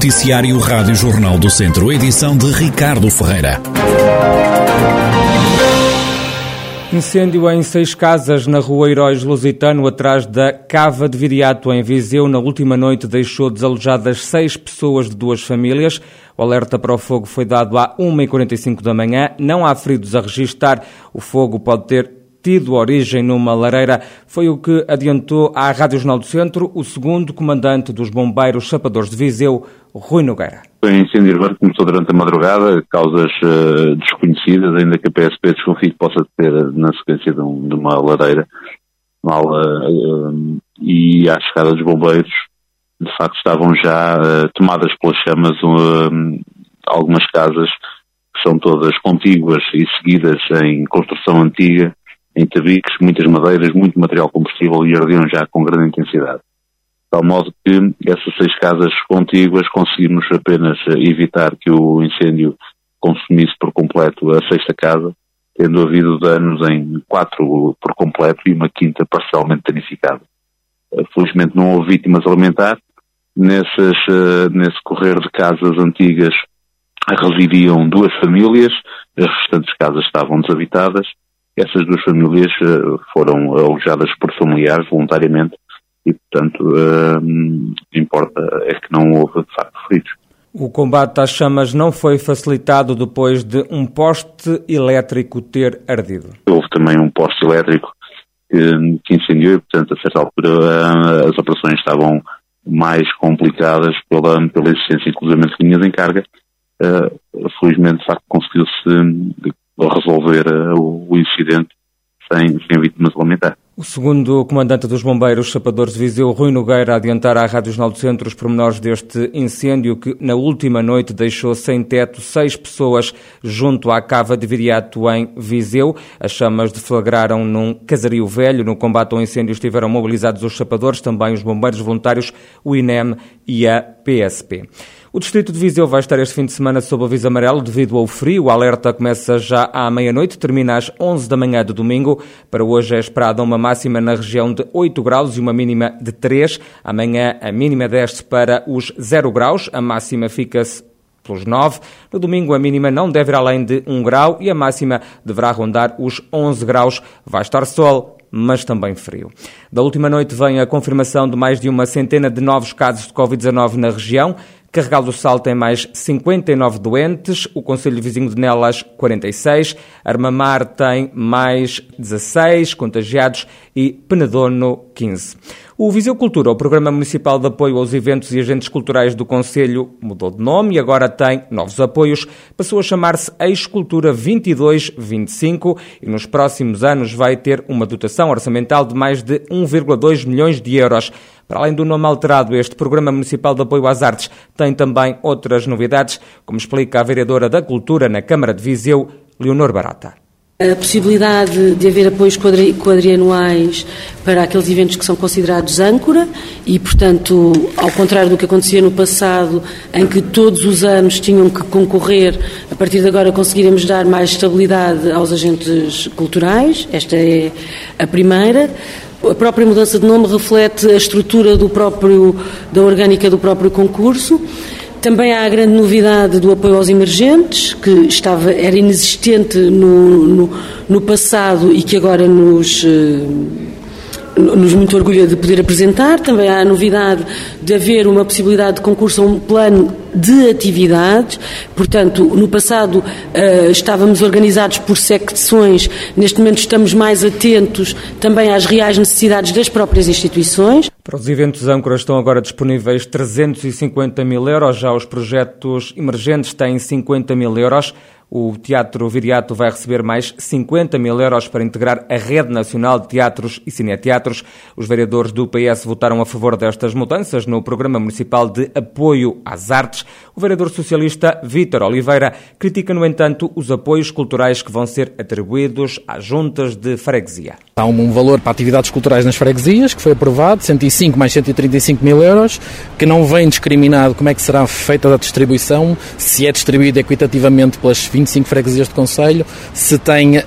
Noticiário Rádio Jornal do Centro, edição de Ricardo Ferreira. Incêndio em seis casas na rua Heróis Lusitano, atrás da Cava de Viriato, em Viseu. Na última noite deixou desalojadas seis pessoas de duas famílias. O alerta para o fogo foi dado à 1h45 da manhã. Não há feridos a registrar. O fogo pode ter tido origem numa lareira, foi o que adiantou à Rádio Jornal do Centro o segundo comandante dos bombeiros chapadores de Viseu, Rui Nogueira. O incêndio urbano começou durante a madrugada, causas uh, desconhecidas, ainda que a PSP desconfie que possa ter na sequência de, um, de uma lareira. Mal, uh, e à chegada dos bombeiros, de facto estavam já uh, tomadas pelas chamas algumas casas que são todas contíguas e seguidas em construção antiga em tabiques, muitas madeiras, muito material combustível e ardiam já com grande intensidade. De tal modo que essas seis casas contíguas conseguimos apenas evitar que o incêndio consumisse por completo a sexta casa, tendo havido danos em quatro por completo e uma quinta parcialmente danificada. Felizmente não houve vítimas alimentares. Nesses, nesse correr de casas antigas residiam duas famílias, as restantes casas estavam desabitadas essas duas famílias uh, foram alojadas por familiares voluntariamente e, portanto, uh, importa é que não houve, de facto, feridos. O combate às chamas não foi facilitado depois de um poste elétrico ter ardido. Houve também um poste elétrico que, que incendiou e, portanto, a certa altura as operações estavam mais complicadas pela, pela existência, inclusive, de linhas em carga. Uh, felizmente, de facto, conseguiu-se resolver uh, o, incidente sem, sem vítimas lamentares. O segundo comandante dos bombeiros Chapadores Viseu, Rui Nogueira, adiantar à Rádio Jornal do Centro os pormenores deste incêndio que na última noite deixou sem teto seis pessoas junto à cava de Viriato em Viseu. As chamas deflagraram num casario velho. No combate ao incêndio estiveram mobilizados os chapadores, também os bombeiros voluntários, o INEM e a PSP. O distrito de Viseu vai estar este fim de semana sob aviso amarelo devido ao frio. O alerta começa já à meia-noite, termina às 11 da manhã de domingo. Para hoje é esperada uma máxima na região de 8 graus e uma mínima de 3. Amanhã a mínima desce para os 0 graus, a máxima fica-se pelos 9. No domingo, a mínima não deve ir além de 1 grau e a máxima deverá rondar os 11 graus. Vai estar sol, mas também frio. Da última noite vem a confirmação de mais de uma centena de novos casos de Covid-19 na região. Carregal do Sal tem mais 59 doentes, o Conselho Vizinho de Nelas 46, Armamar tem mais 16 contagiados e Penedono 15. O Viseu Cultura, o Programa Municipal de Apoio aos Eventos e Agentes Culturais do Conselho, mudou de nome e agora tem novos apoios. Passou a chamar-se Ex-Cultura 22-25 e nos próximos anos vai ter uma dotação orçamental de mais de 1,2 milhões de euros. Para além do nome alterado, este Programa Municipal de Apoio às Artes tem também outras novidades, como explica a vereadora da Cultura na Câmara de Viseu, Leonor Barata. A possibilidade de haver apoios quadrianuais para aqueles eventos que são considerados âncora e, portanto, ao contrário do que acontecia no passado, em que todos os anos tinham que concorrer, a partir de agora conseguiremos dar mais estabilidade aos agentes culturais. Esta é a primeira. A própria mudança de nome reflete a estrutura do próprio, da orgânica do próprio concurso. Também há a grande novidade do apoio aos emergentes, que estava, era inexistente no, no, no passado e que agora nos eh, nos muito orgulha de poder apresentar. Também há a novidade de haver uma possibilidade de concurso a um plano de atividades. Portanto, no passado uh, estávamos organizados por secções, neste momento estamos mais atentos também às reais necessidades das próprias instituições. Para os eventos âncoras estão agora disponíveis 350 mil euros, já os projetos emergentes têm 50 mil euros. O Teatro Viriato vai receber mais 50 mil euros para integrar a Rede Nacional de Teatros e Cineteatros. Os vereadores do PS votaram a favor destas mudanças no Programa Municipal de Apoio às Artes. O vereador socialista Vítor Oliveira critica, no entanto, os apoios culturais que vão ser atribuídos às juntas de freguesia. Há um valor para atividades culturais nas freguesias que foi aprovado, 105 mais 135 mil euros, que não vem discriminado como é que será feita a distribuição, se é distribuído equitativamente pelas 20 25 freguesias de Conselho, se tem uh,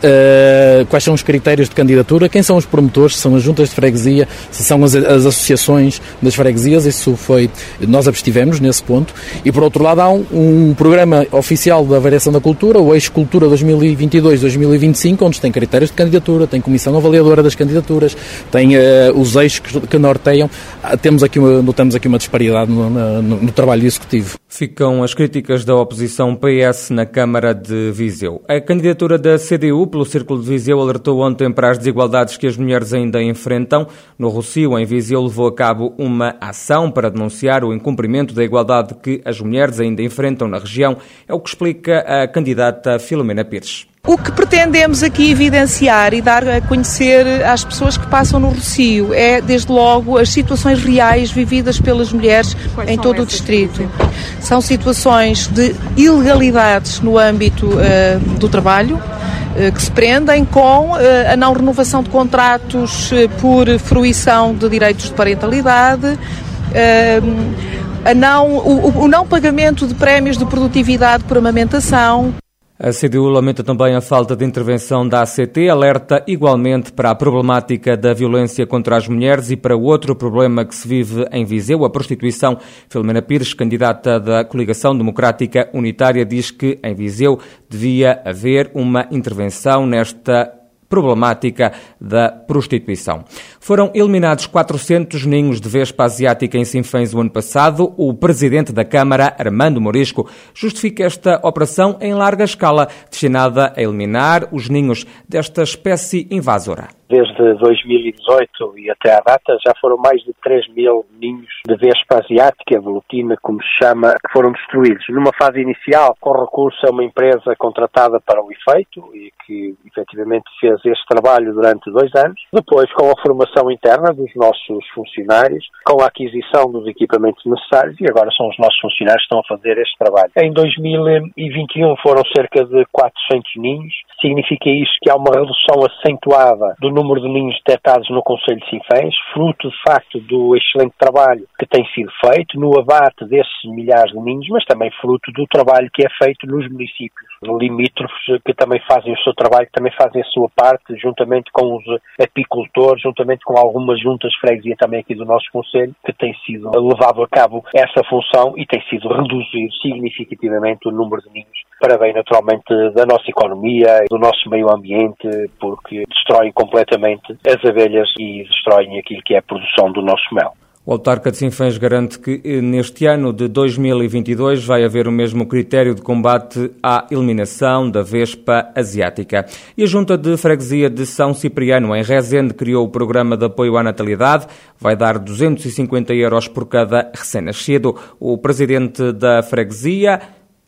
quais são os critérios de candidatura, quem são os promotores, se são as juntas de freguesia, se são as, as associações das freguesias, isso foi, nós abstivemos nesse ponto. E por outro lado há um, um programa oficial da Variação da Cultura, o Eixo Cultura 2022-2025, onde tem critérios de candidatura, tem comissão avaliadora das candidaturas, tem uh, os eixos que, que norteiam. Ah, temos aqui uma, notamos aqui uma disparidade no, no, no trabalho executivo. Ficam as críticas da oposição PS na Câmara de Viseu. A candidatura da CDU pelo Círculo de Viseu alertou ontem para as desigualdades que as mulheres ainda enfrentam. No Rocio, em Viseu, levou a cabo uma ação para denunciar o incumprimento da igualdade que as mulheres ainda enfrentam na região. É o que explica a candidata Filomena Pires. O que pretendemos aqui evidenciar e dar a conhecer às pessoas que passam no Rocio é, desde logo, as situações reais vividas pelas mulheres Quais em todo o distrito. São situações de ilegalidades no âmbito uh, do trabalho, uh, que se prendem com uh, a não renovação de contratos por fruição de direitos de parentalidade, a não, o, o não pagamento de prémios de produtividade por amamentação. A CDU lamenta também a falta de intervenção da ACT, alerta igualmente para a problemática da violência contra as mulheres e para outro problema que se vive em Viseu, a prostituição. Filomena Pires, candidata da Coligação Democrática Unitária, diz que em Viseu devia haver uma intervenção nesta problemática da prostituição. Foram eliminados 400 ninhos de vespa asiática em Sinfãs o ano passado. O presidente da Câmara, Armando Morisco, justifica esta operação em larga escala, destinada a eliminar os ninhos desta espécie invasora desde 2018 e até à data já foram mais de 3 mil ninhos de vespa asiática, velutina, como se chama, que foram destruídos. Numa fase inicial, com recurso a uma empresa contratada para o efeito e que efetivamente fez este trabalho durante dois anos. Depois, com a formação interna dos nossos funcionários, com a aquisição dos equipamentos necessários e agora são os nossos funcionários que estão a fazer este trabalho. Em 2021 foram cerca de 400 ninhos. Significa isto que há uma redução acentuada do número número de ninhos detectados no Conselho de Sinfãs, fruto de facto do excelente trabalho que tem sido feito no abate desses milhares de ninhos, mas também fruto do trabalho que é feito nos municípios. Limítrofes que também fazem o seu trabalho, que também fazem a sua parte, juntamente com os apicultores, juntamente com algumas juntas freguesia também aqui do nosso Conselho, que tem sido levado a cabo essa função e tem sido reduzido significativamente o número de ninhos para bem naturalmente da nossa economia, do nosso meio ambiente, porque destroem completamente as abelhas e destroem aquilo que é a produção do nosso mel. O autarca de Sinfãs garante que eh, neste ano de 2022 vai haver o mesmo critério de combate à eliminação da vespa asiática. E a Junta de Freguesia de São Cipriano, em Rezende, criou o programa de apoio à natalidade. Vai dar 250 euros por cada recém-nascido. O presidente da freguesia,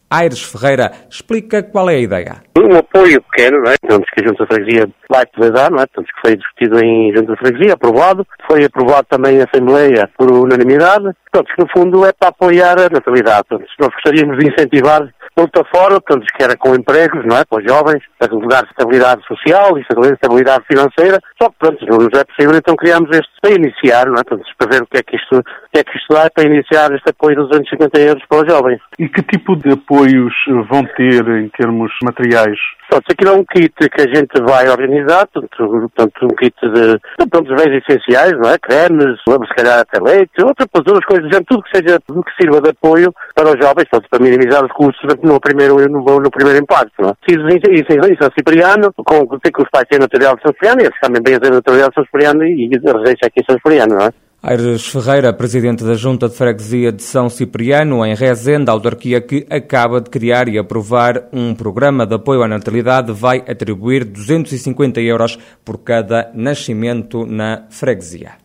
Aires Ferreira explica qual é a ideia. Um apoio pequeno, não é? Portanto, que a Junta de Freguesia vai poder dar, não é? Portanto, que foi discutido em Junta de Freguesia, aprovado. Foi aprovado também em Assembleia por unanimidade. Portanto, que no fundo é para apoiar a natalidade. Portanto, nós gostaríamos de incentivar outra fora, portanto, que era com empregos, não é? Para os jovens, para dar estabilidade social e estabilidade financeira. Só que, pronto, não é possível, então criámos este para iniciar, não é? Portanto, para ver o que é que isto, o que é que isto dá para iniciar este apoio de 250 euros para os jovens. E que tipo de apoios vão ter em termos materiais? Pronto, aquilo é um kit que a gente vai organizar, portanto, portanto um kit de, pronto, de bens essenciais, não é? Cremes, se calhar até leite, outras, outras coisas, tudo que seja, tudo que sirva de apoio para os jovens, portanto, para minimizar os custos no primeiro, no, no primeiro impacto, não é? Preciso isso em São Cipriano, com, tem que os pais têm material de São Cipriano, e eles também São e, a residência aqui São não é? Aires Ferreira, presidente da Junta de Freguesia de São Cipriano, em Rezende, a autarquia que acaba de criar e aprovar um programa de apoio à natalidade, vai atribuir 250 euros por cada nascimento na freguesia.